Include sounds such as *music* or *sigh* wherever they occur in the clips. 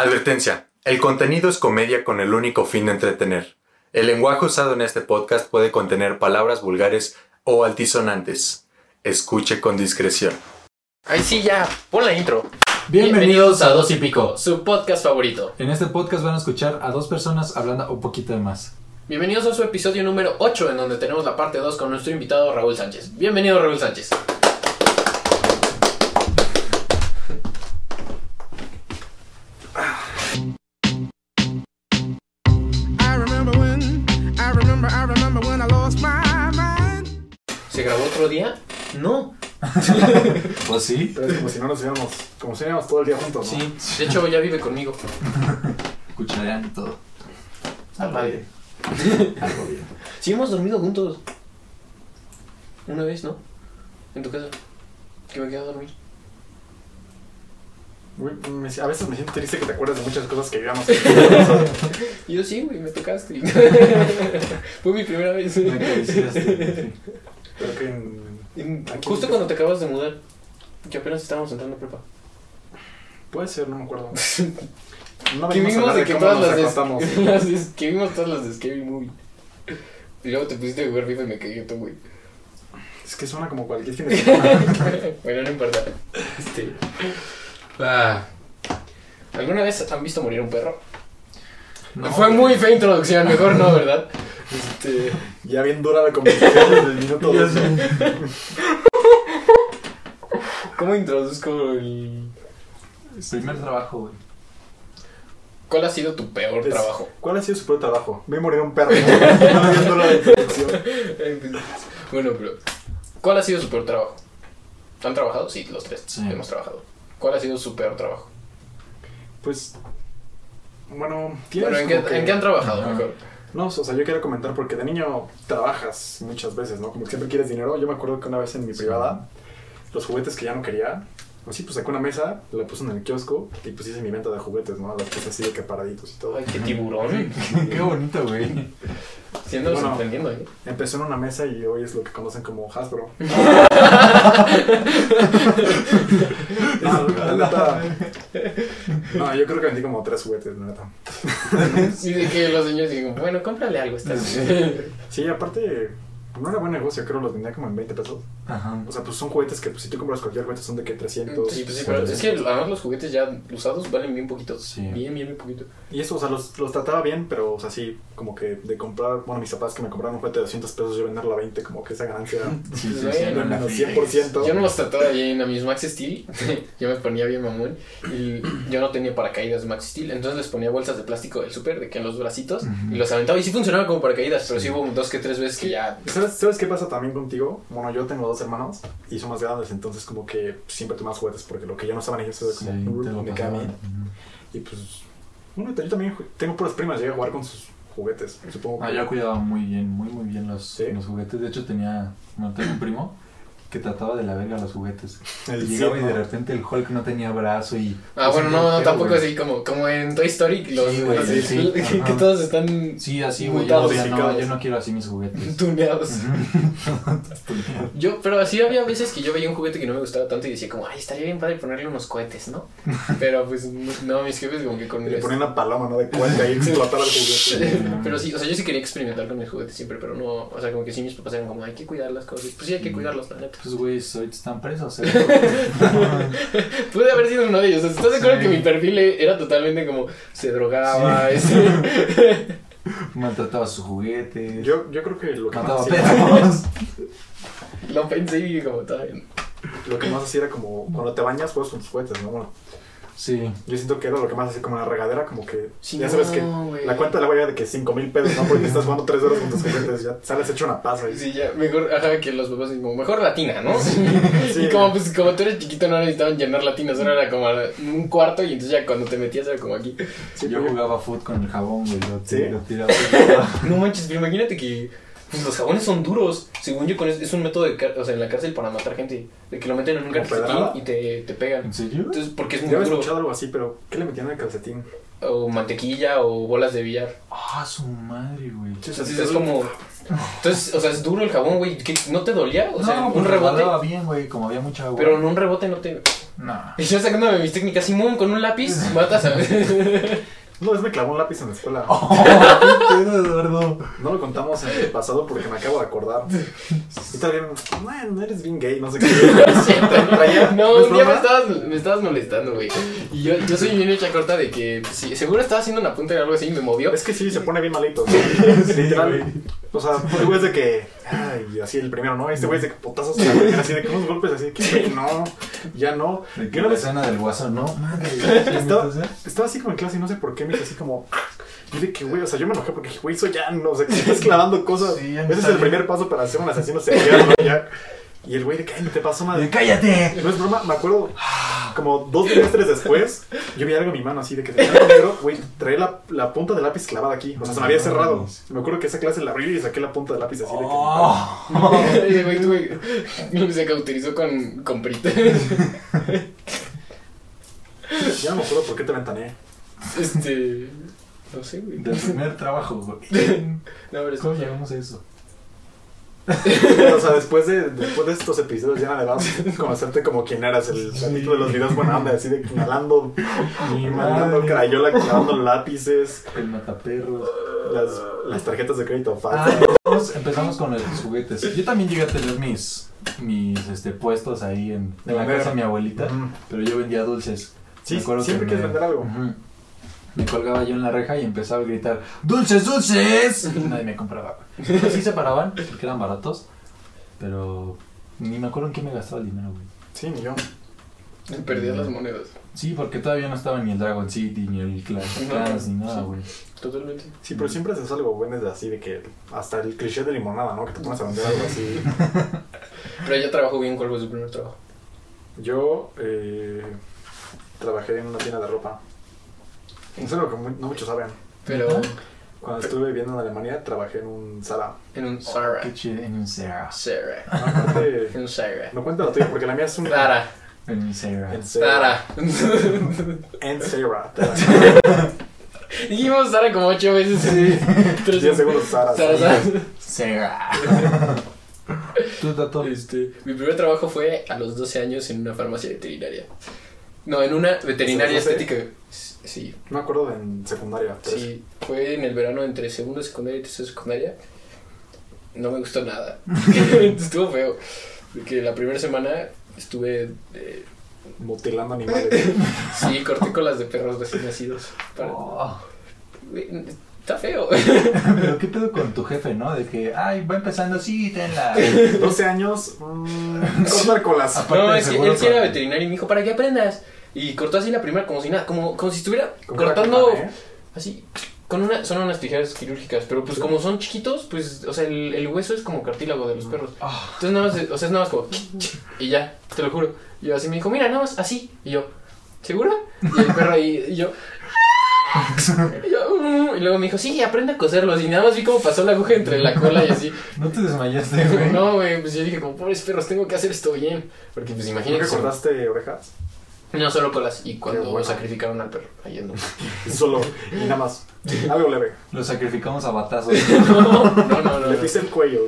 Advertencia. El contenido es comedia con el único fin de entretener. El lenguaje usado en este podcast puede contener palabras vulgares o altisonantes. Escuche con discreción. Ay, sí, ya, pon la intro. Bienvenidos a Dos y Pico. Su podcast favorito. En este podcast van a escuchar a dos personas hablando un poquito de más. Bienvenidos a su episodio número 8, en donde tenemos la parte 2 con nuestro invitado Raúl Sánchez. Bienvenido, Raúl Sánchez. Otro día? No. *laughs* Pues sí. Pero es como si no nos viéramos, como si viéramos todo el día juntos, ¿no? Sí, de hecho ya vive conmigo. *laughs* Cucharean y todo. Está padre. *laughs* Algo bien. Sí, hemos dormido juntos. Una vez, ¿no? En tu casa. Que me quedé a dormir. Güey, me- a veces me siento triste que te acuerdas de muchas cosas que vivíamos. Y yo sí, güey, me tocaste. Fue mi primera vez. Me acariciaste. Pero que en- Justo cuando te acabas de mudar. Que apenas estábamos entrando a prepa. puede ser, no me acuerdo. *laughs* No Que vimos de que todas las de, *laughs* las de- que vimos todas las de Scary Movie. Y luego te pusiste a jugar FIFA y me cagué tú, güey. Es que suena como cualquier fin de semana. *laughs* bueno, no importa. Este. Ah. ¿Alguna vez han visto morir un perro? No, Fue muy fea introducción, mejor no, ¿verdad? Este. ya bien dura la conversación desde el minuto Ya dos. sé. ¿Cómo introduzco el. Primer trabajo, güey. ¿Cuál ha sido tu peor Es- trabajo? ¿Cuál ha sido su peor trabajo? Vi morir un perro. ¿no? Bien dura la introducción. bueno, pero. ¿Cuál ha sido su peor trabajo? ¿Han trabajado? Sí, los tres Sí. hemos trabajado. ¿Cuál ha sido su peor trabajo? Pues, bueno, tienes Bueno, ¿en qué, como que- ¿en qué han trabajado Ajá. mejor? No, o sea, yo quiero comentar porque de niño trabajas muchas veces, ¿no? Como que siempre quieres dinero. Yo me acuerdo que una vez en mi privada, los juguetes que ya no quería, pues sí, pues saqué una mesa, la puse en el kiosco y pues hice mi venta de juguetes, ¿no? Las puse así de que paraditos y todo. Ay, qué tiburón. *laughs* Qué bonito, güey. Siendo Bueno. sorprendiendo, ¿eh? Empezó en una mesa y hoy es lo que conocen como Hasbro. *laughs* *laughs* no, la neta. No, yo creo que vendí como tres juguetes, la neta. *laughs* Y de que los señores digan, bueno, cómprale algo esta vez. Sí, aparte, no era buen negocio, creo, los vendía como en 20 pesos. Ajá. O sea, pues son juguetes que, pues, si tú compras cualquier juguete, son de que 300. Sí, pues sí, pero es que además los juguetes ya usados valen bien poquito. Sí. Bien, bien, bien poquito. Y eso, o sea, los, los trataba bien, pero, o sea, sí, como que de comprar, bueno, mis papás que me compraron un juguete de 200 pesos, yo venderlo a 20, como que esa ganancia *laughs* Sí, sí, no, en la menos friega. 100%. Yo no los trataba bien a mis Max Steel. *laughs* yo me ponía bien mamón. Y yo no tenía paracaídas de Max Steel. Entonces les ponía bolsas de plástico del súper, de que en los bracitos. Y los aventaba. Y sí funcionaba como paracaídas. Pero sí hubo dos que tres veces que ya. ¿Sabes, ¿Sabes qué pasa también contigo? Bueno, yo tengo dos hermanos y son más grandes, entonces como que siempre más juguetes, porque lo que yo no eso de Sí, como, lo me queda a mí. Y pues, bueno, yo también tengo puras primas, llegué a jugar con sus juguetes, supongo. Ah, que- yo cuidaba muy bien, muy, muy bien los, ¿Sí? los juguetes. De hecho, tenía, bueno, tengo un primo que trataba de la verga los juguetes. El Llegaba y de repente el Hulk no tenía brazo y... Ah, bueno, no, no, tampoco así como, como en Toy Story. Los, Sí, güey, sí, *laughs* que, todos están Sí, así, güey. Yo, no, yo no quiero así mis juguetes. *laughs* tuneados. Yo, pero así había veces que yo veía un juguete que no me gustaba tanto y decía como, ay, estaría bien padre ponerle unos cohetes, ¿no? *laughs* Pero pues no, mis jefes como que con le ponían una paloma, ¿no? De cuenta y explotaba el juguete. Pero sí, o sea, yo sí quería experimentar con mis juguetes siempre, pero no, o sea, como que sí mis papás eran como, hay que cuidar las cosas. Pues sí, hay que cuidarlos, la neta. Pues, güey, ahorita están presos. ¿eh? *laughs* Pude haber sido uno de ellos. ¿Estás de acuerdo Sí. que mi perfil era totalmente como, se drogaba, *laughs* ese- Maltrataba sus juguetes. Yo, yo creo que lo que, más Mataba perros. Lo pensé y como, bien. lo que más hacía era como cuando te bañas, juegas con tus juguetes, ¿no? Bueno, Sí. yo siento que era lo que más hacía como en la regadera, como que Sí, ya sabes no, que la cuenta de la huella de que 5 mil pesos, ¿no? Porque estás jugando 3 horas con tus juguetes, ya sales hecho una pasa. Y... Sí, ya, mejor, ajá, que los papás dicen como, mejor latina, ¿no? Sí. *laughs* Y como, pues, como tú eres chiquito no necesitaban llenar latinas, solo era como un cuarto y entonces ya cuando te metías era como aquí. Sí, Yo jugaba foot con el jabón, güey. Lo tiraba. *laughs* No manches, pero imagínate que Pues los jabones son duros. Según yo, con es, es un método de o sea, en la cárcel para matar gente. De que lo meten en un ¿Como calcetín pedrada? y te, te pegan. ¿En serio? Entonces, porque es muy Yo había duro. escuchado algo así, pero ¿qué le metían en el calcetín? O mantequilla o bolas de billar. Ah, su madre, güey. Sea, Entonces es como. Entonces, o sea, es duro el jabón, güey. ¿No te dolía? O sea, no, un pues rebote. bien, güey, como había mucha agua. Pero en un rebote no te. No. Y yo sacándome mis técnicas, Simón, con un lápiz, *laughs* matas a *laughs* Una vez me clavó un lápiz en la escuela. Oh, *laughs* qué pedo, Eduardo. No lo contamos en el pasado porque me acabo de acordar. Y también, no eres bien gay, no sé qué. *laughs* Traía- No, ¿es un día me estabas, me estabas molestando, güey. Y yo, yo soy bien hecha corta de que, pues, sí, seguro estaba haciendo una punta de algo así y me movió. Es que sí, se pone bien malito. *laughs* Literal. O sea, el güey es de que. Ay, así el primero, ¿no? Este güey es de potazos la así de que unos golpes así de que no, ya no. De Y una la escena del guasón, ¿no? Madre, estaba, ¿sí? estaba así como en clase y no sé por qué me hizo así como. Y de que, güey, o sea, yo me enojé porque güey, eso ya no, o sea, que estás clavando cosas. Sí, ya no Ese es el bien. primer paso para ser un asesino serial, ¿no? Ya. Y el güey de ni te pasó nada. De, ¡Cállate! No es broma, me acuerdo como dos trimestres después, yo vi algo en mi mano así de que tenía algo negro, güey, traía la, la punta del lápiz clavada aquí, o sea, se me había cerrado. Me acuerdo que esa clase la abrí y saqué la punta del lápiz así de que... Oh. *laughs* Güey, güey, se cauterizó con, con Prit. *laughs* Ya no me acuerdo por qué te ventaneé. Este. No sé, güey. Del primer trabajo, güey. *laughs* No, pero es ¿Cómo llegamos a eso? O sea, después de, después de estos episodios ya nada más conocerte como quién eras, el gatito de los videos buena onda, así de inhalando, madre. crayola, clavando lápices, El mataperros. las, las tarjetas de crédito Ah, falsas. empezamos, empezamos con los juguetes. Yo también llegué a tener mis, mis este, puestos ahí en, en la casa de mi abuelita, pero yo vendía dulces. Sí, Me siempre que quieres me- vender algo. Me colgaba yo en la reja y empezaba a gritar ¡Dulces, dulces! Y *laughs* nadie me compraba. Pues sí se paraban, porque eran baratos, pero ni me acuerdo en qué me gastaba el dinero, güey. Sí, ni yo. Perdías las monedas. Sí, porque todavía no estaba ni el Dragon City, ni el Clash of Clans, ni nada, sí. güey. Totalmente. Sí, pero siempre haces algo bueno de así, de que hasta el cliché de limonada, ¿no? Que te pones a vender algo así. *laughs* Pero ella trabajó bien. ¿Cuál fue su primer trabajo? Yo eh, trabajé en una tienda de ropa. Es algo que no muchos saben. Pero Cuando estuve viviendo en Alemania, trabajé en un Zara. en un Zara. Qué chido, en un Zara. Zara. No, aparte, *laughs* En un Zara. no cuenta la tuya porque la mía es un... Zara. En un Zara. En Zara. En Zara. *laughs* Dijimos Zara como ocho veces. Sí. *laughs* 10 segundos Zara. Zara. Zara. Zara. Tú, Tato. Este, mi primer trabajo fue a los 12 años en una farmacia veterinaria. No, en una veterinaria ¿A los 12? estética. Sí, No me acuerdo de en secundaria. pero sí. Fue en el verano entre segundo de secundaria y tercero de secundaria. No me gustó nada. *laughs* Estuvo feo. Porque la primera semana estuve. eh, Mutilando animales. *laughs* sí, corté colas de perros recién nacidos. Para- Oh. Está feo. Pero qué pedo con tu jefe, ¿no? De que, ay, va empezando, sí, tenla. 12 años, mmm, cortar colas. Aparte No, es que él sí era veterinario y me dijo, para que aprendas. Y cortó así la primera como si nada, como, como si estuviera Como cortando cama, ¿eh? así. Con una, son unas tijeras quirúrgicas, pero pues como son chiquitos, pues, o sea, el, el hueso es como cartílago de los perros. Ah. Entonces nada más, o sea, es nada más como, y ya, te lo juro. Y yo así me dijo, mira, nada más así. Y yo, ¿seguro? Y el perro ahí, y yo, *laughs* y, yo, "Mm". y luego me dijo, sí, aprende a coserlos. Y nada más vi cómo pasó la aguja entre la cola y así. No te desmayaste, güey. No, güey, pues yo dije, como pobres perros, tengo que hacer esto bien. Porque pues ¿Nunca imagínate. cortaste orejas? No, solo colas. Y cuando bueno. sacrificaron al perro, ahí. *laughs* Solo, y nada más. Algo leve. Lo sacrificamos a batazos. *laughs* No, no, no. no, Le no. pise el cuello.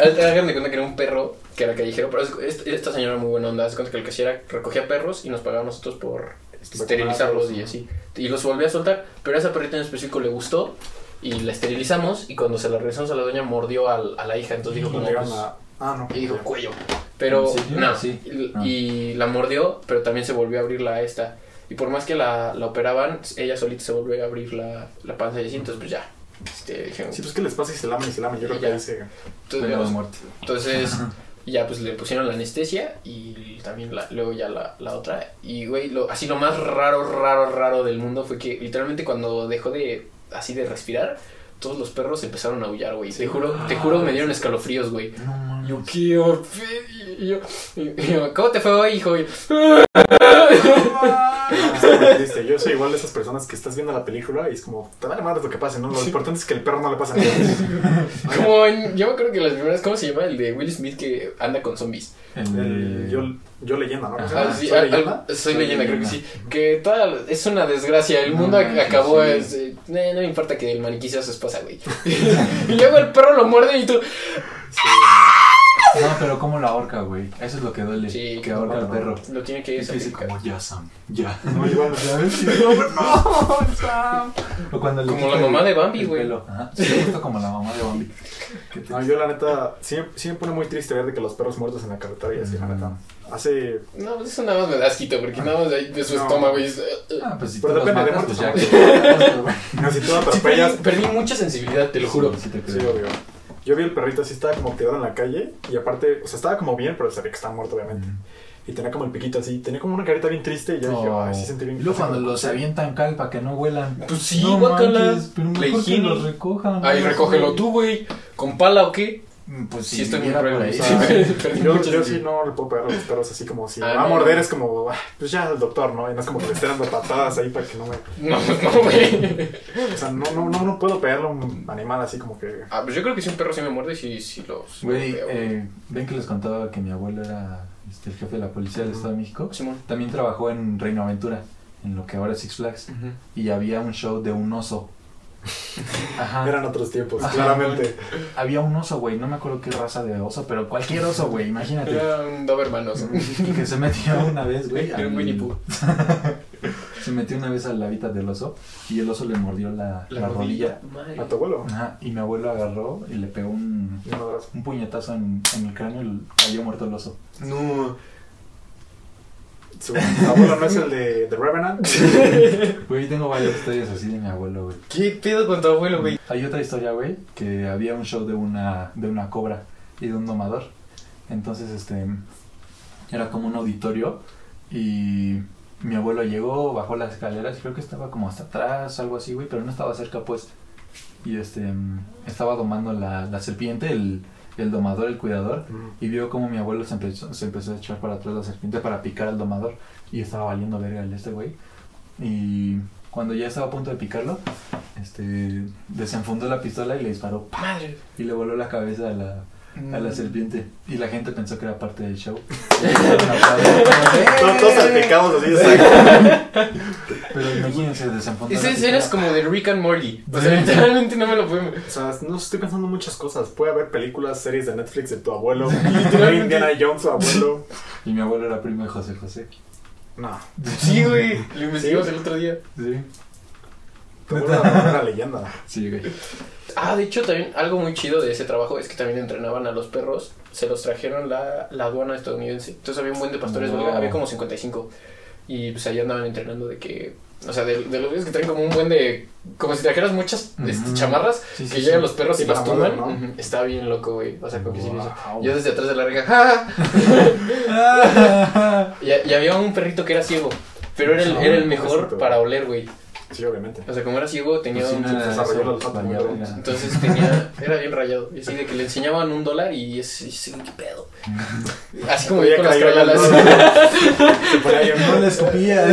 Hagan de cuenta que era un perro que era callejero, pero es- es- esta señora era muy buena onda. Hace cuenta que el que era recogía perros y nos pagaba a nosotros por esterilizarlos y así. Y los volvía a soltar, pero a esa perrita en específico le gustó y la esterilizamos y cuando se la regresamos a la doña mordió al- a la hija, entonces dijo como... pues, a- Ah, no. y dijo cuello. Pero no, Sí. y, Ah. y la mordió, pero también se volvió a abrir la esta. Y por más que la, la operaban, ella solita se volvió a abrir la, la panza y así, entonces pues ya. Este, dijeron, Sí, pues que les pasa y se lamen y se lamen. Yo creo que Ya. ahí se. entonces, muerte. entonces, ya pues le pusieron la anestesia y también la, luego ya la, la otra. Y güey, lo, así lo más raro, raro, raro del mundo fue que literalmente cuando dejó de así de respirar, todos los perros empezaron a aullar, güey. Te juro, te juro, me dieron escalofríos, güey. No mames. Yo, ¿qué? yo, yo, ¿cómo te fue hoy, hijo? *laughs* Muy triste. Yo soy igual de esas personas que estás viendo la película y es como, te vale madre lo que pase, ¿no? Lo importante es que el perro no le pase nada. *laughs* Como en, yo me acuerdo que las primeras, ¿cómo se llama? El de Will Smith que anda con zombies. El yo, yo leyenda, ¿no? Ajá. Ah, sí, ¿Soy al- leyenda? al- soy leyenda, creo que sí. Que toda es una desgracia. El mundo manches, acabó. sí. es, eh, eh, no me importa que el maniquí sea su esposa, güey. *laughs* y luego el perro lo muerde y tú. No, pero ¿cómo la ahorca, güey? Eso es lo que duele. Sí, que ahorca al perro. Lo tiene que dice sacrificar. como, ya, Sam, ya. *laughs* *laughs* No, no, Sam. O cuando le Como la mamá el- de Bambi, güey. Ajá, sí, justo como la mamá de Bambi. No, yo la neta, sí, sí me pone muy triste ver de que los perros muertos en la carretera y así, la neta. Hace... No, pues eso nada más me da asquito, porque nada más de, ahí de su No. estómago y es. Ah, pues si Pero depende de matas, pues ya muertos, que... *laughs* No, si tú Sí, atropellas... perdí, perdí mucha sensibilidad, te lo juro. Sí, sí te Sí, obvio. Yo vi el perrito así, estaba como tirado en la calle y aparte, o sea, estaba como bien, pero sabía que estaba muerto, obviamente. Y tenía como el piquito así, tenía como una carita bien triste y yo dije, Oh. ay, sí sentí bien. Y luego cuando los avientan cal para que no huelan. Pues sí, no guácala. manches, pero mejor que los recojan. Ay, recógelo tú, güey. ¿Con pala o qué? Pues Sí, si estoy muy cruel, ahí. Sí, perdí Yo, yo sí no le puedo pegar a los perros así como si Ah, me va a no, morder, es como, "Ay, pues ya el doctor, ¿no? Y no es como que le esté dando patadas ahí para que no me. *laughs* No, no, güey. O sea, no, no, no, no puedo pegarle a un animal así como que. Ah, pues yo creo que si un perro sí me muerde, sí, sí los. Güey, eh, ven que les contaba que mi abuelo era este, el jefe de la policía del Estado de México. Simón. También trabajó en Reino Aventura, en lo que ahora es Six Flags. Y había un show de un oso. *laughs* Ajá. Eran otros tiempos, Ajá, claramente. Había un oso, güey. No me acuerdo qué raza de oso, pero cualquier oso, güey. Imagínate. Era un Doberman, oso. Y que se metió una vez, güey. Era un Winnie Pooh. *laughs* Se metió una vez al hábitat del oso y el oso le mordió la, la rodilla. Madre. A tu abuelo. Ajá, y mi abuelo agarró y le pegó un, Un puñetazo en, en el cráneo y cayó muerto el oso. No. Su abuelo no es el de The Revenant. Güey, tengo varias historias así de mi abuelo, güey. ¿Qué pedo con tu abuelo, güey? Hay otra historia, güey, que había un show de una, de una cobra y de un domador. Entonces, este, era como un auditorio y mi abuelo llegó, bajó las escaleras y creo que estaba como hasta atrás, algo así, güey, pero no estaba cerca, pues. Y este, estaba domando la, la serpiente, el, el domador, el cuidador, y vio como mi abuelo se empezó, se empezó a echar para atrás la serpiente para picar al domador y estaba valiendo verga el este güey. Y cuando ya estaba a punto de picarlo, este desenfundó la pistola y le disparó ¡pam! Madre. y le voló la cabeza a la, a Mm. la serpiente. Y la gente pensó que era parte del show. *laughs* Todos, salpicados así, exacto. Pero imagínense, desenfundó Esa escena es como de Rick and Morty. O sea, literalmente no me lo puedo. O sea, no estoy pensando en muchas cosas. Puede haber películas, series de Netflix de tu abuelo. Literalmente Indiana Jones, su abuelo. Y mi abuelo era primo de José José. No. Sí, güey. Lo investigamos el otro día. Sí. Una leyenda. Sí, güey. Ah, de hecho, también algo muy chido de ese trabajo es que también entrenaban a los perros. Se los trajeron la, la aduana estadounidense. Entonces había un buen de pastores No. había como 55. Y pues ahí andaban entrenando de que. O sea, de, de los que traen como un buen de. Como si trajeras muchas este, chamarras Sí, sí, que sí. llegan los perros Sí, y las Está bien loco, güey. O sea, como que. Wow. Yo desde atrás de la reja. ¡ja! *laughs* *laughs* y, y había un perrito que era ciego. Pero era el, era el mejor para oler, güey. Sí, obviamente. O sea, como era ciego, tenía Pues sí, un. no era desarrolló eso, el olfato muy valía bien. verga. Entonces tenía, era bien rayado. Y así de que le enseñaban un dólar y es, es ¿qué pedo? *laughs* Así como yo con las crayolas. *laughs* Se ponía bien. No le escupía.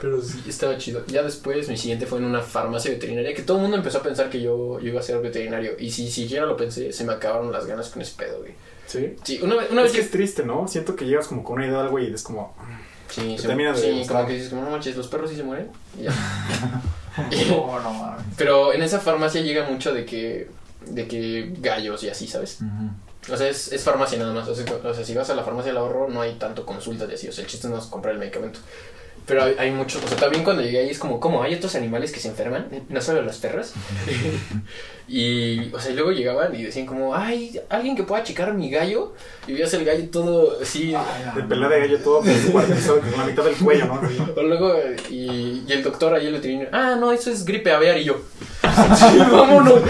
Pero sí, estaba chido. Ya después, mi siguiente fue en una farmacia veterinaria que todo el mundo empezó a pensar que yo, yo iba a ser veterinario. Y si siquiera lo pensé, se me acabaron las ganas con ese pedo, güey. Sí. Sí, una vez, una vez Es que es triste, ¿no? Siento que llegas como con una idea de algo y es como. Sí, se- termina de sí como que dices, como no manches, los perros sí se mueren. Y ya. *laughs* *laughs* No, no mames. Pero en esa farmacia llega mucho de que, de que gallos y así, ¿sabes? O sea, es, es farmacia nada más. O sea, o sea, si vas a la farmacia del ahorro, no hay tanto consultas y así. O sea, el chiste no es comprar el medicamento. Pero hay, hay muchos. O sea, también cuando llegué ahí es como, ¿cómo? Hay otros animales que se enferman, no solo los perros. *laughs* y, o sea, luego llegaban y decían, como, ¿hay alguien que pueda checar mi gallo? Y veías el gallo todo así. De pelea de gallo todo descuartizado con la mitad del cuello, ¿no? *laughs* O luego, y, y el doctor ahí el veterinario, ah, no, eso es gripe aviar. Y yo, *laughs* sí, vámonos.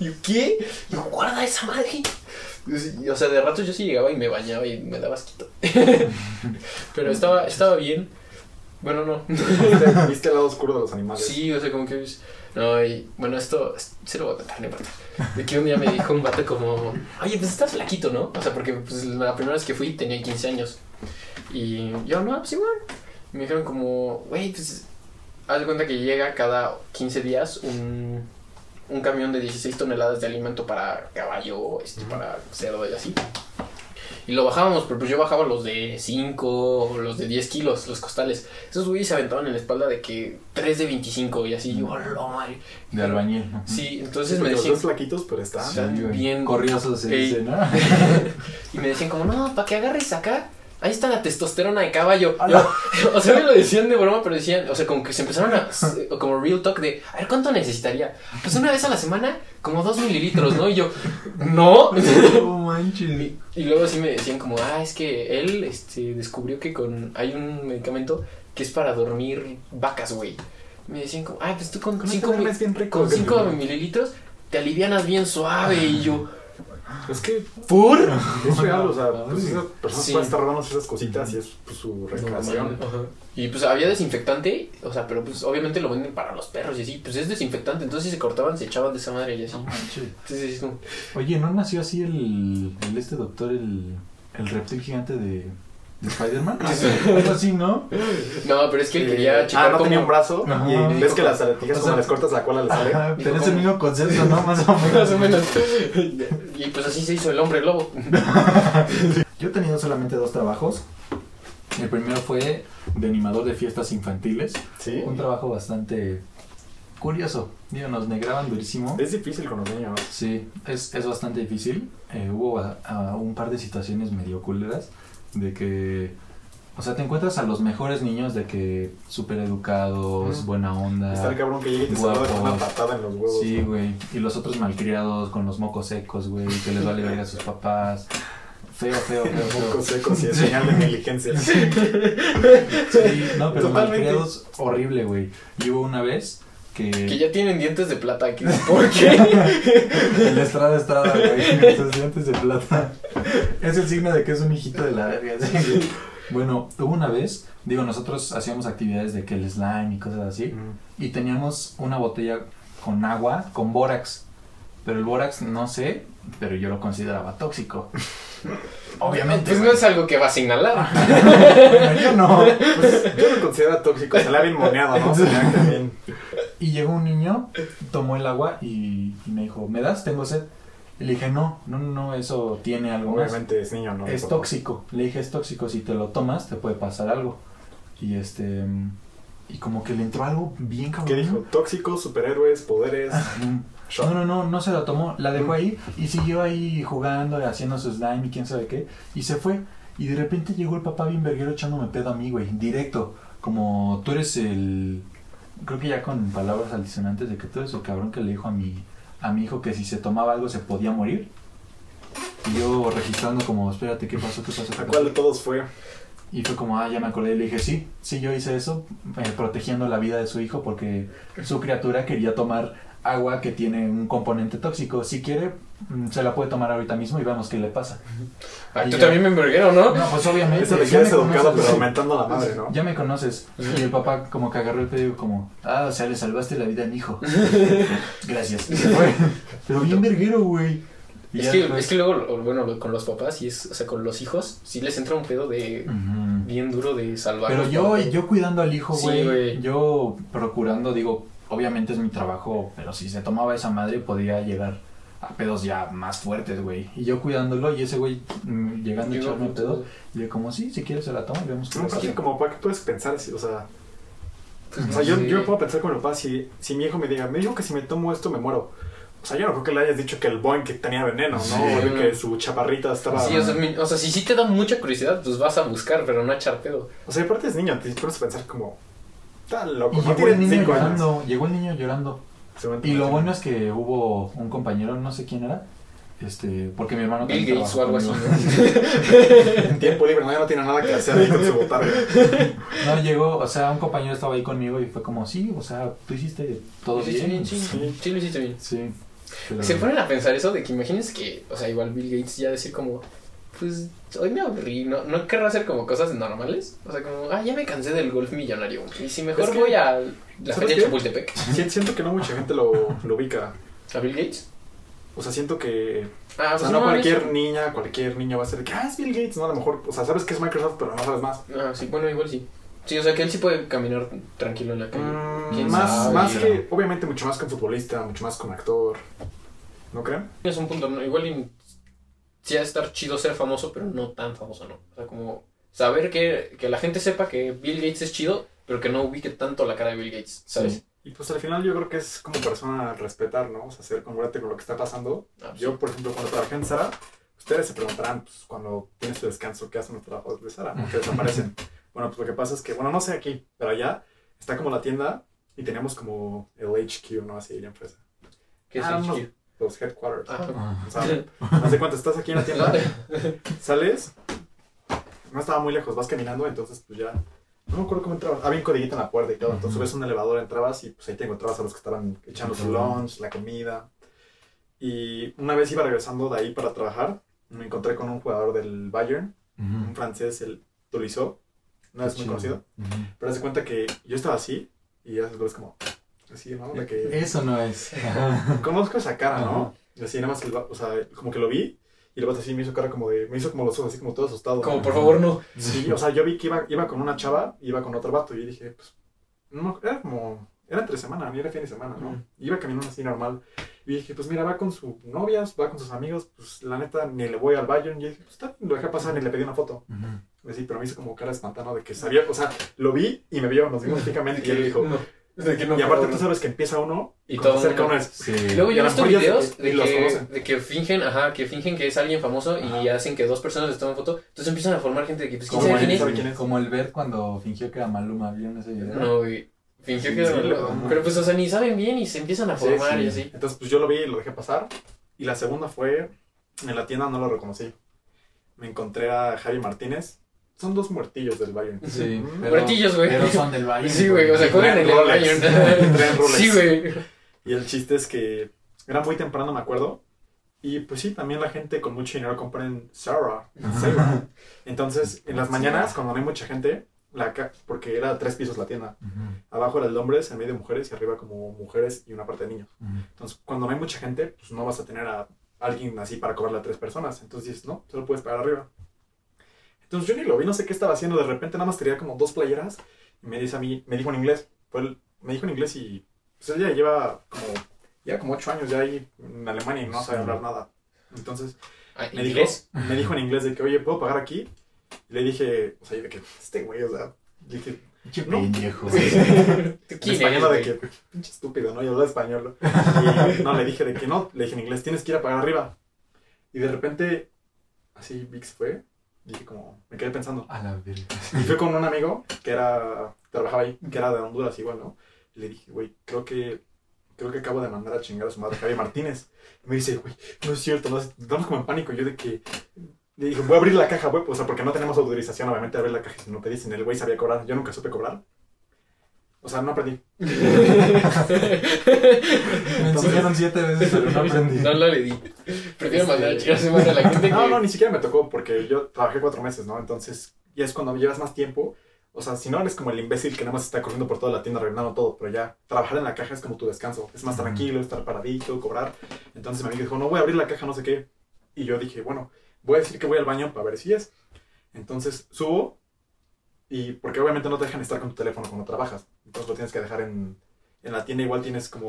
Y yo, ¿qué? Y yo, guarda esa madre. Y, o sea, de ratos yo sí llegaba y me bañaba y me daba asquito. *laughs* Pero estaba, estaba bien. Bueno, no. *laughs* ¿Viste, el lado oscuro de los animales? Sí, o sea, como que... No, y bueno, esto se lo voy a contar, no importa. De que un día me dijo un vato como, oye, pues estás flaquito, ¿no? O sea, porque pues, la primera vez que fui tenía 15 años. Y yo, no, pues igual. Y me dijeron como, güey, pues, haz de cuenta que llega cada 15 días un, un camión de 16 toneladas de alimento para caballo, este, para cerdo y así. Y lo bajábamos, pero pues yo bajaba los de 5 o los de 10 kilos, los costales. Esos güeyes se aventaban en la espalda de que 3 de 25 y así, yo, "Hola, madre". De albañil. ¿no? Sí, entonces Sí, me porque los decían, dos flaquitos, pero están. Sí. güey. bien- Corrioso se dice, ¿no? *laughs* y me decían como, no, para que agarres acá, ahí está la testosterona de caballo. Yo- *laughs* o sea, me lo decían de broma, pero decían, o sea, como que se empezaron a, *laughs* como real talk de, a ver, ¿cuánto necesitaría? Pues una vez a la semana, como dos mililitros, ¿no? Y yo, no. *laughs* No manches. Y, y luego sí me decían como, ah, es que él este, descubrió que con hay un medicamento que es para dormir vacas, güey. Me decían como, ah, pues tú con Con 5 este es bien rico. con cinco mililitros te alivianas bien suave. Y yo, Es que ¿por? es real, o sea, pues Sí. esas personas Sí. pueden estar robándose esas cositas y es pues, su recreación. Y pues había desinfectante, o sea, pero pues obviamente lo venden para los perros y así, pues es desinfectante, entonces si se cortaban se echaban de esa madre y así. No manches. Entonces es como, Oye, ¿no nació así el, el este doctor, el, el reptil gigante de, de Spider-Man? *laughs* Algo así, ¿no? no, pero es que él quería Eh, checar ah, no cómo... tenía un brazo Ajá. y ves que las aletijas O sea, cuando les cortas la cola les sale. Tenés el mismo concepto, ¿no? Más o menos. Más o menos. y pues así se hizo el hombre lobo. *laughs* Yo he tenido solamente dos trabajos. El primero fue de animador de fiestas infantiles. Sí. Un trabajo bastante curioso. Digo, nos negraban durísimo. Es difícil con los niños. Sí, es, es bastante difícil. Eh, hubo a- a un par de situaciones medio culeras de que, o sea, te encuentras a los mejores niños de que súper educados, Ujú. buena onda. Está el cabrón que llega y te saluda con una patada en los huevos. Sí, güey. Y los otros malcriados con los mocos secos, güey, que les vale verga a sus papás. Feo, feo, feo, feo. Mocos secos y es señal de negligencia. *laughs* Sí, no, pero Totalmente. malcriados horrible, güey. Y hubo una vez que... Que ya tienen dientes de plata aquí. *laughs* ¿Por qué? El Estrada Estrada, güey. Sus dientes de plata. Es el signo de que es un hijito de la verga. sí. Bueno, hubo una vez, digo, nosotros hacíamos actividades de que el slime y cosas así. Y teníamos una botella con agua, con bórax. Pero el bórax, no sé, pero yo lo consideraba tóxico. Obviamente. Pues no es algo que vas a inhalar. güey. *laughs* yo no. Pues, yo lo considero tóxico, se le ha bien moneado, ¿no? Se le ha también. Y llegó un niño, tomó el agua y, y me dijo, ¿me das? Tengo sed. Y le dije, no, no, no, eso tiene algo más. Obviamente es niño, ¿no? Es tóxico. Le dije, es tóxico. Si te lo tomas, te puede pasar algo. Y este. Y como que le entró algo bien cabrón. ¿Qué dijo? Tóxico, superhéroes, poderes. Shot. No, no, no, no se lo tomó. La dejó Mm. ahí y siguió ahí jugando, haciendo su slime y quién sabe qué. Y se fue. Y de repente llegó el papá bien verguero echándome pedo a mí, güey. Directo. Como tú eres el. Creo que ya con palabras altisonantes de que eres el cabrón que le dijo a mi, a mi hijo que si se tomaba algo se podía morir. Y yo registrando como, espérate, ¿qué pasó? ¿Qué pasó? ¿Qué ¿A pasó? cuál de todos fue? Y fue como, ah, ya me acordé. Y le dije, sí, sí, yo hice eso, eh, protegiendo la vida de su hijo porque su criatura quería tomar agua que tiene un componente tóxico. Si quiere, mm, se la puede tomar ahorita mismo y vemos qué le pasa. Ay, Y tú ya- también me enverguero, ¿no? No, pues obviamente. Eso de que ya eres me educado, conoces, pero sí. aumentando la madre, ¿no? Ya me conoces. Y el papá como que agarró el pedo y como, ah, o sea, le salvaste la vida a mi hijo. *laughs* Gracias. *laughs* Pero bien verguero, güey. Es que, después- es que luego, bueno, con los papás, y es, o sea, con los hijos, sí les entra un pedo de Ujú. bien duro de salvar. Pero yo, yo cuidando al hijo, Sí, güey, güey. yo procurando, digo, obviamente es mi trabajo, pero si se tomaba esa madre podía llegar a pedos ya más fuertes, güey. Y yo cuidándolo y ese güey mm, llegando a echarme pedo, y yo como, sí, si quieres se la tomo y vemos qué No, pasa. como para qué puedes pensar así, o sea, Pues, o sea yo, sí. yo puedo pensar con mi papá si, si mi hijo me diga, me dijo que si me tomo esto me muero. O sea, yo no creo que le hayas dicho que el Boeing que tenía veneno, ¿no? Sí. O de que su chaparrita estaba... Sí, o sea, mi- o sea, si sí te da mucha curiosidad, pues vas a buscar, pero no a echar pedo. O sea, aparte es niño, te pones a pensar como, loco, Y no llegó el niño cinco años. llorando, llegó el niño llorando. Y lo bueno es que hubo un compañero, no sé quién era, este, porque mi hermano Bill Gates o algo así. *laughs* En tiempo libre, no, ya no tiene nada que hacer ahí con su botarga. No, llegó, o sea, un compañero estaba ahí conmigo y fue como, sí, o sea, tú hiciste todo bien. bien, sí. Sí. Sí, lo hiciste bien. Sí. pero- Se ponen a pensar eso de que imagines que, o sea, igual Bill Gates ya decir como, pues hoy me aburrí, ¿no? ¿No querrá hacer como cosas normales? O sea, como, ah, ya me cansé del golf millonario. Y si mejor Es que- voy a la ¿sabes feria de? Chapultepec. Siento que no mucha gente lo, lo ubica. ¿A Bill Gates? o sea, siento que, Ah, o sea, pues no no cualquier eso- niña, cualquier niño va a ser de que, ah, es Bill Gates, no, a lo mejor, o sea, sabes que es Microsoft, pero no sabes más. Ah, sí, bueno, igual sí. Sí, o sea, que él sí puede caminar tranquilo en la calle. Mm, ¿Quién más, sabe? más que, obviamente, mucho más que un futbolista, mucho más que un actor. ¿No creen? Es un punto, ¿no? igual y sí ha de estar chido ser famoso, pero no tan famoso, ¿no? O sea, como saber que, que la gente sepa que Bill Gates es chido, pero que no ubique tanto la cara de Bill Gates, ¿sabes? Y pues al final yo creo que es como persona respetar, ¿no? O sea, ser congruente con lo que está pasando. Ah, sí. Yo, por ejemplo, cuando trabajé en Sara, ustedes se preguntarán, pues, cuando tienes tu descanso, ¿qué hacen los trabajadores de Sara? ¿no? Que desaparecen. *laughs* bueno, pues lo que pasa es que, bueno, no sé aquí, pero allá está como la tienda y tenemos como el HQ, ¿no? Así, la empresa. ¿Qué es Ah, HQ? no, los headquarters. Ah. Ah. O sea, no sé cuánto estás aquí en la tienda, sales, no estaba muy lejos, vas caminando, entonces pues ya, no me acuerdo cómo entrabas, había un codiguito en la puerta y todo, entonces subes un elevador, entrabas y pues ahí te encontrabas a los que estaban echando su lunch, la comida. Y una vez iba regresando de ahí para trabajar, me encontré con un jugador del Bayern, un Ujú. francés, el Tolisso, no es muy conocido, Ujú. pero se cuenta que yo estaba así y ya se ves como, así, ¿no? De que Eso no es. *laughs* conozco esa cara, ¿no? Ajá. Y así nada más, el o sea, como que lo vi y el vato así me hizo cara como de, me hizo como los ojos así como todo asustado. Como ¿no? por favor no. Sí, o sea, yo vi que iba, iba con una chava, iba con otro vato y dije, pues, no, era como, era entre semana, ni era fin de semana, ¿no? Iba caminando así normal y dije, pues mira, va con su novia, va con sus amigos, pues la neta, ni le voy al Bayern y dije, pues está lo dejé pasar ni le pedí una foto. Ujú. Así, pero me hizo como cara espantada. De que sabía, o sea, lo vi y me vio, nos vimos físicamente y él dijo. De que no, y aparte tú sabes que empieza uno Y y todo mundo- uno es... Sí. Luego Y yo he visto videos de y que, de que fingen, ajá, que fingen que es alguien famoso y Ajá. hacen que dos personas les tomen foto. Entonces empiezan a formar gente de que, pues, ¿quién Como sabe quién quién es? como el Bert cuando fingió que era Maluma, ¿vieron ese video? No, güey. Fingió Sí, que sí, era lo- malo. Pero pues, o sea, ni saben bien y se empiezan a Sí, formar sí. y así. Entonces, pues yo lo vi y lo dejé pasar. Y la segunda fue, en la tienda no lo reconocí. Me encontré a Javi Martínez. Son dos muertillos del Bayern. Sí, Mm. pero, Muertillos, güey. pero son del Valle. Sí, güey, o sea, juegan en el Rolex. Bayern. *laughs* Rolex. Sí, güey. Y el chiste es que era muy temprano, me acuerdo. Y pues sí, también la gente con mucho dinero compra en Zara. Zara. Entonces, en las mañanas, cuando no hay mucha gente, la ca- porque era tres pisos la tienda. Abajo era el de hombres, en medio mujeres y arriba como mujeres y una parte de niños. Entonces, cuando no hay mucha gente, pues no vas a tener a alguien así para cobrarle a tres personas. Entonces dices, no, solo puedes pagar arriba. Entonces yo ni lo vi, no sé qué estaba haciendo. De repente nada más tenía como dos playeras y me dice a mí, me dijo en inglés. El- me dijo en inglés y pues él ya lleva como, ya como ocho años ya ahí en Alemania y no sabe hablar nada. Entonces Ah, me dijo, ¿Inglés? me dijo en inglés de que, oye, ¿puedo pagar aquí? Y le dije, o sea, yo de que, este güey, o sea, le dije, Pinche No. pendejo. *laughs* *laughs* ¿Tú en español de que, pinche estúpido, ¿no? Y hablaba español. Y no, le dije de que no, le dije en inglés, tienes que ir a pagar arriba. Y de repente, así Vix fue, dije como, me quedé pensando. A la verga. Y fui con un amigo que era, trabajaba ahí, que era de Honduras igual, ¿no? Y le dije, güey, creo que, creo que acabo de mandar a chingar a su madre, Javier Martínez. Y me dice, güey, no es cierto, no, estamos como en pánico. Y yo de que, le dije, voy a abrir la caja, güey, o sea, porque no tenemos autorización, obviamente, de abrir la caja si no te dicen. El güey sabía cobrar, yo nunca supe cobrar. O sea, no aprendí. *laughs* Me enseñaron siete veces, pero no aprendí. No lo le di. Prefiero Este- mandar a a la gente No, que... no, ni siquiera me tocó porque yo trabajé cuatro meses, ¿no? Entonces, ya es cuando llevas más tiempo. O sea, si no eres como el imbécil que nada más está corriendo por toda la tienda arreglando todo, pero ya trabajar en la caja es como tu descanso. Es más tranquilo, estar paradito, cobrar. Entonces mi amigo dijo, no voy a abrir la caja, no sé qué. Y yo dije, bueno, voy a decir que voy al baño para ver si es. Entonces subo y porque obviamente no te dejan estar con tu teléfono cuando trabajas. Entonces lo tienes que dejar en, en la tienda. Igual tienes como...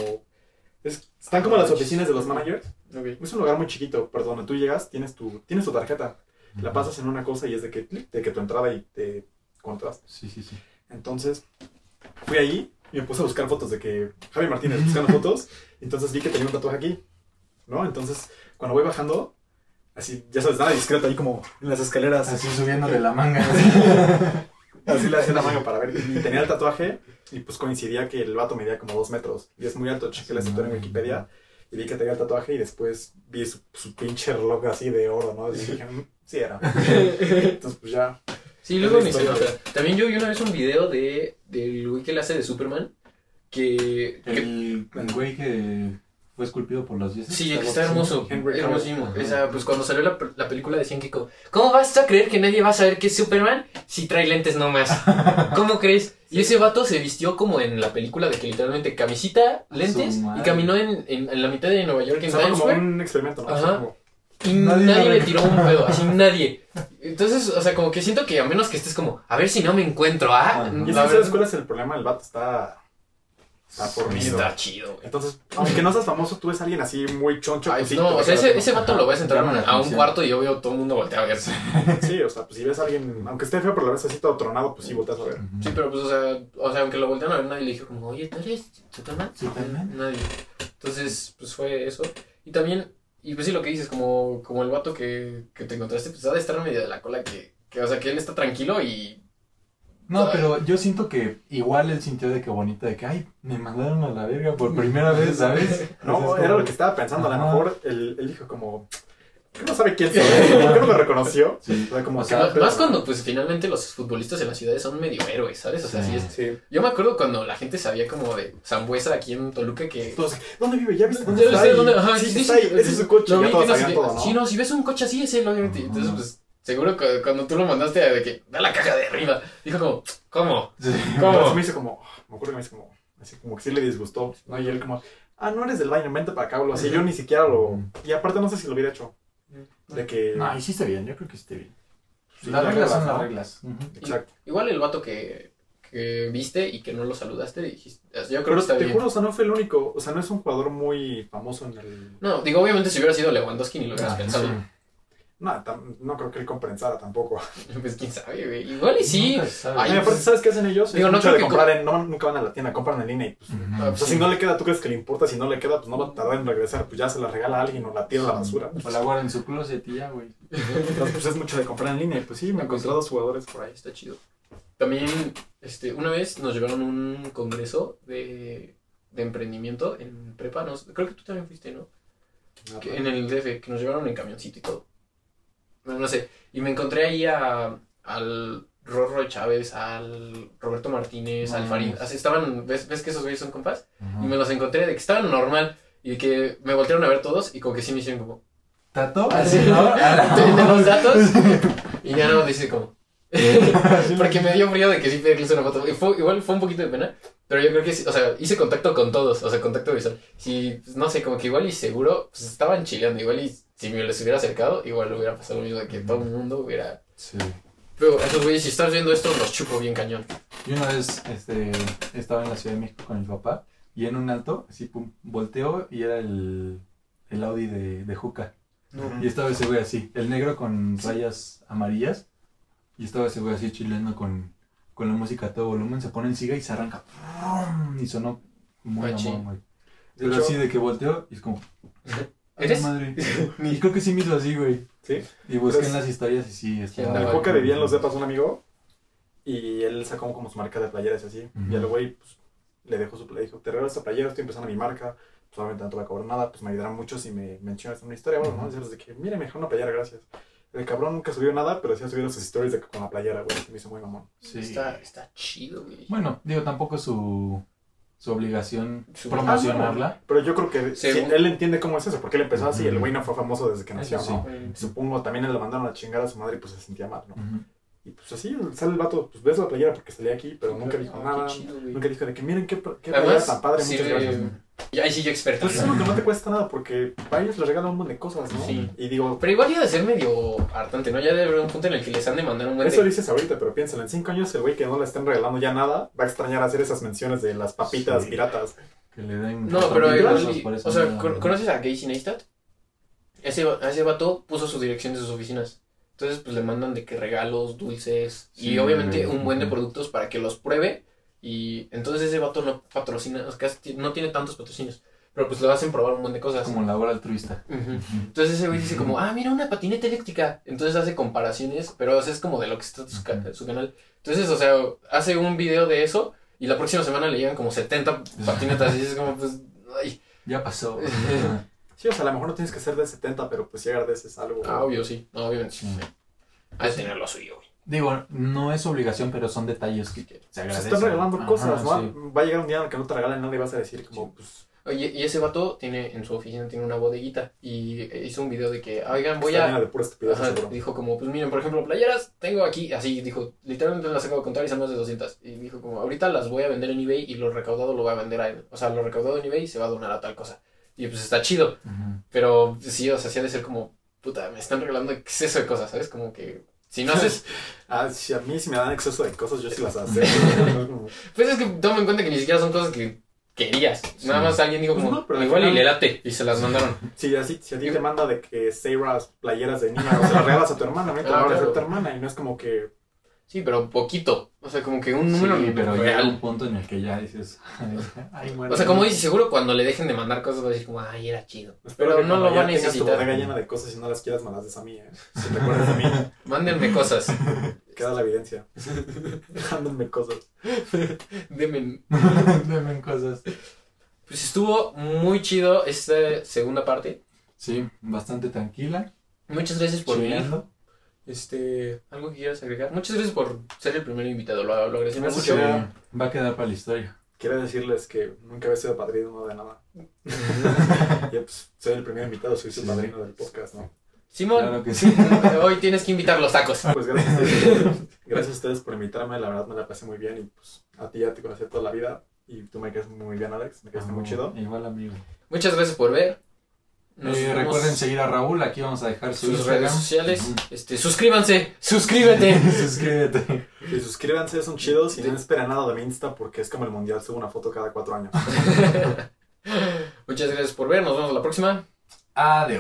es- están como las oficinas de los managers. Ok. Es un lugar muy chiquito, pero donde tú llegas tienes tu, tienes tu tarjeta. La pasas en una cosa y es de que, de que tu entrada y te contras. Sí, sí, sí. Entonces, fui ahí y me puse a buscar fotos de que Javi Martínez buscando fotos. *laughs* Entonces vi que tenía un tatuaje aquí, ¿no? Entonces, cuando voy bajando, así, ya sabes, nada discreto ahí como en las escaleras. Así subiendo de *laughs* la manga. *laughs* Así le hacía la mano para ver. Y tenía el tatuaje y pues coincidía que el vato medía como dos metros. Y es muy alto, chequé la estatura en Wikipedia. Y vi que tenía el tatuaje y después vi su, su pinche reloj así de oro, ¿no? Y dije, "Mm, sí era. *laughs* Entonces, pues ya. Sí, luego historia. nota. También yo vi una vez un video de del güey que le hace de Superman que, que El, el güey que fue esculpido por los dioses. Sí, está hermoso. Henry hermosísimo. Esa, pues cuando salió la, la película decían que como, ¿cómo vas a creer que nadie va a saber que es Superman si trae lentes nomás? *laughs* ¿Cómo crees? Y ese vato se vistió como en la película de que literalmente camisita, lentes y caminó en, en, en la mitad de Nueva York en Times como Square un experimento, ¿no? Ajá. Como- y Nadie nadie, le tiró un pedo, así *laughs* nadie. Entonces, o sea, como que siento que a menos que estés como, a ver si no me encuentro, ah. Y es la que ¿sabes verdad- cuál es el problema? El vato está. Está fornido. Está chido, güey. Entonces, aunque no seas famoso, tú ves a alguien así muy choncho. Ay, sí, no, o sea, ese, ese vato lo ves entrar a un cuarto y obvio todo el mundo voltea a ver. Sí, Sí, o sea, pues si ves a alguien, aunque esté feo, pero lo ves así todo tronado, pues sí volteas a ver. pero pues, o sea, o sea, aunque lo voltean a ver, nadie le dijo como, oye, ¿tú eres Superman? Superman. Nadie. Entonces, pues fue eso. Y también, y pues sí, lo que dices, como, como el vato que, que te encontraste, pues ha de estar medio de la cola que, que, o sea, que él está tranquilo y... No, pero yo siento que igual él sintió de que bonita, de que, ay, me mandaron a la verga por primera vez, ¿sabes? *laughs* No, era como- lo que estaba pensando. A lo mejor él, él dijo como. ¿Por qué no sabe quién soy? *laughs* ¿Por qué no me reconoció? Sí. O sea, como O sea, más, pero- más cuando, pues, finalmente los futbolistas en las ciudades son medio héroes, ¿sabes? O sea, Sí. sí es... Sí. Yo me acuerdo cuando la gente sabía como de Zambuesa aquí en Toluca que... Entonces, ¿dónde vive? ¿Ya viste dónde Ya está? ahí? dónde- ajá, sí, sí, está sí, ahí. Ese es su coche. Ya todos no sé sabían qué. todo, ¿no? Sí, no, si ves un coche así es él, obviamente. Entonces, pues, seguro que cuando tú lo mandaste de que, da la caja de arriba, dijo como, ¿cómo? Me hizo como, me acuerdo que me hizo como, así como que sí le disgustó, ¿no? Y él como, ah, no eres del baño, vente para acá, o así. Yo ni siquiera lo, y aparte no sé si lo hubiera hecho. De que, No, hiciste bien, yo creo que hiciste bien. Sí, las las reglas son reglas, las ¿no? reglas. Exacto. Igual el vato que, que viste y que no lo saludaste, dijiste, yo creo Pero que está te bien. juro, o sea, no fue el único, o sea, no es un jugador muy famoso en el... No, digo, obviamente si hubiera sido Lewandowski ni lo hubieras Ah, pensado. sí. No, no creo que él compensara tampoco. *laughs* Pues quién sabe, güey. Igual y sí. Ay, aparte, pues- ¿sabes qué hacen ellos? Digo, es no mucho creo de que comprar en, no, nunca van a la tienda, compran en línea y pues... Ujú. Ah, O sea, si no le queda, ¿tú crees que le importa? Si no le queda, pues no va a tardar en regresar, pues ya se la regala a alguien o la tira a la basura. O la guarda en su closet y ya, güey. Entonces, pues es mucho de comprar en línea. y Pues sí, me encontré dos jugadores por ahí. está chido. También, este, una vez nos llevaron a un congreso de, de emprendimiento en prepa, no, creo que tú también fuiste, ¿no? Que- en el DF, que nos llevaron en camioncito y todo. No, no sé. Y me encontré ahí a, al Rorro Chávez, al Roberto Martínez, al Farid. Así estaban, ¿ves, ¿ves que esos güeyes son compas? Ajá. Y me los encontré de que estaban normal. Y de que me voltearon a ver todos y como que sí me hicieron como... ¿Tato? Así, ¿no? *laughs* *laughs* de los datos. *laughs* Y ya no dice como... *laughs* Porque me dio frío de que sí pedirles una foto. Y fue- igual fue un poquito de pena. Pero yo creo que sí, o sea, hice contacto con todos, o sea, contacto visual. Sí, pues, no sé, como que igual y seguro, pues estaban chileando, igual y si me les hubiera acercado, igual hubiera pasado lo mismo de que todo el mundo hubiera... Sí. Pero esos güeyes, si estás viendo esto, los chupo bien cañón. Yo una vez este, estaba en la Ciudad de México con mi papá y en un alto, así, pum, volteó y era el, el Audi de, de Juca. Ujú. Y estaba ese güey así, el negro con rayas amarillas. Y estaba ese güey así chileno con, con la música a todo volumen. Se pone el siga y se arranca. ¡pum! Y sonó muy güey. De Pero hecho- así de que volteó y es como. *laughs* "A la ¿Eres? madre". *laughs* Y creo que sí me hizo así, güey. Sí. Y busqué Pues- en las historias y sí, Ah, Coca bueno. vivía en los depas un amigo y él sacó como su marca de playeras y así. Ujú. Y al güey pues, le dejó su le dijo, te regalo esta playera, estoy empezando mi marca, pues obviamente no te voy a cobrar nada, pues me ayudará mucho si me mencionas una historia, bueno, ¿no? Ujú. Decirles de que, mire, me dejó una playera, gracias. El cabrón nunca subió nada, pero sí ha subido sus stories de que con la playera, güey, se me hizo muy mamón. Sí. Está, está chido, güey. Bueno, digo, tampoco es su, su obligación Su- promocionarla. Pero yo creo que él entiende cómo es eso, porque él empezó así, el güey no fue famoso desde que nació, sí. ¿no? Mm. Supongo también él lo mandaron a chingar a su madre y pues se sentía mal, ¿no? Y pues así sale el vato, pues ves la playera porque salía aquí, pero nunca dijo Ah, nada. qué chido, güey. Nunca dijo de que miren qué, qué playera tan padre, sí, muchas gracias. eh, y ahí sí yo experto. Pues es algo que no te cuesta nada porque a ellos les regalan un montón de cosas, ¿no? Sí. Y digo, Pero igual ya de ser medio hartante, ¿no? Ya debe haber un punto en el que les han de mandar un buen eso de... dices ahorita, pero piénsalo, en cinco años el güey que no le estén regalando ya nada va a extrañar hacer esas menciones de las papitas Sí. piratas. Que le den. No, pero igual, por o sea, ¿con- ¿no? ¿conoces a Casey Neistat? Ese, ese vato puso su dirección de sus oficinas. Entonces, pues le mandan de que regalos, dulces y Sí, obviamente güey. un buen de productos para que los pruebe. Y entonces ese vato no patrocina, o sea, casi no tiene tantos patrocinios. Pero pues le hacen probar un buen de cosas. Como labor altruista. Ujú. Ujú. Entonces ese güey dice como, ah, mira una patineta eléctrica. Entonces hace comparaciones, pero o sea, es como de lo que está su, ca- su canal. Entonces, o sea, hace un video de eso y la próxima semana le llegan como 70 patinetas y es como, pues, ay, Ya pasó. *laughs* Sí, o sea, a lo mejor no tienes que ser de 70, pero pues si agradeces algo. ah, obvio, sí, no, obviamente sí. Sí. Hay que tener lo suyo, güey. Digo, no es obligación, pero son detalles que se Se agradecen. están regalando Ajá, cosas, ¿no? sí. Va a llegar un día en el que no te regalen nada y vas a decir como, pues, Oye, y ese vato tiene, en su oficina tiene una bodeguita y hizo un video de que, oigan, voy Está a... llena de pura estupidez, Ajá, seguro. dijo como, pues miren, por ejemplo, playeras, tengo aquí, así, dijo, literalmente las acabo de contar y son más de 200. Y dijo como, ahorita las voy a vender en eBay y lo recaudado lo voy a vender a él. O sea, lo recaudado en eBay se va a donar a tal cosa. Y pues está chido. Ujú. Pero sí, o sea, sí ha de ser como, puta, me están regalando exceso de cosas, ¿sabes? Como que, si no haces... *laughs* Ah, si a mí si me dan exceso de cosas, yo sí las acepto. *laughs* Pues es que toma en cuenta que ni siquiera son cosas que querías. Nada más alguien dijo Pues como, no, pero al igual y final- le late. Y se las mandaron. Si, así, si a ti te manda de que Seiras playeras de niña, o se las regalas a tu hermana, ¿no? te Ah, a claro. hacer tu hermana y no es como que. Sí, pero poquito. O sea, como que un número Sí, pero llega real. un punto en el que ya dices, *laughs* ay. O sea, como dices, seguro cuando le dejen de mandar cosas va a decir como, ay, era chido. Espero Pero no lo cuando va a ya tengas tu necesitar. bodega llena de cosas y no las quieras, des a mí, ¿eh? Si te acuerdas de mí, *laughs* Mándenme cosas. *laughs* queda la evidencia. Mándenme cosas. Denme. Deben cosas. Pues estuvo muy chido esta segunda parte. Sí, bastante tranquila. Muchas gracias por venir. Este, ¿algo que quieras agregar? Muchas gracias por ser el primer invitado. Lo, lo agradecemos Mucho. va a quedar para la historia. Quiero decirles que nunca había sido padrino de nada. *laughs* Y pues soy el primer invitado, soy su Sí. padrino del podcast, ¿no? Simón, Claro que *laughs* sí. hoy tienes que invitar los tacos. Pues gracias a *laughs* ustedes, gracias a ustedes por invitarme, la verdad me la pasé muy bien y pues a ti ya te conocí toda la vida y tú me caes muy bien, Alex, me quedaste muy chido. Igual, amigo. Muchas gracias por ver. Nos Eh, recuerden seguir a Raúl, aquí vamos a dejar su sus redes sociales. Este, suscríbanse, suscríbete. *laughs* Suscríbete. Y suscríbanse, son chidos y no esperen nada de mi Insta porque es como el mundial, subo una foto cada cuatro años. *laughs* Muchas gracias por ver. Nos vemos la próxima. Adiós.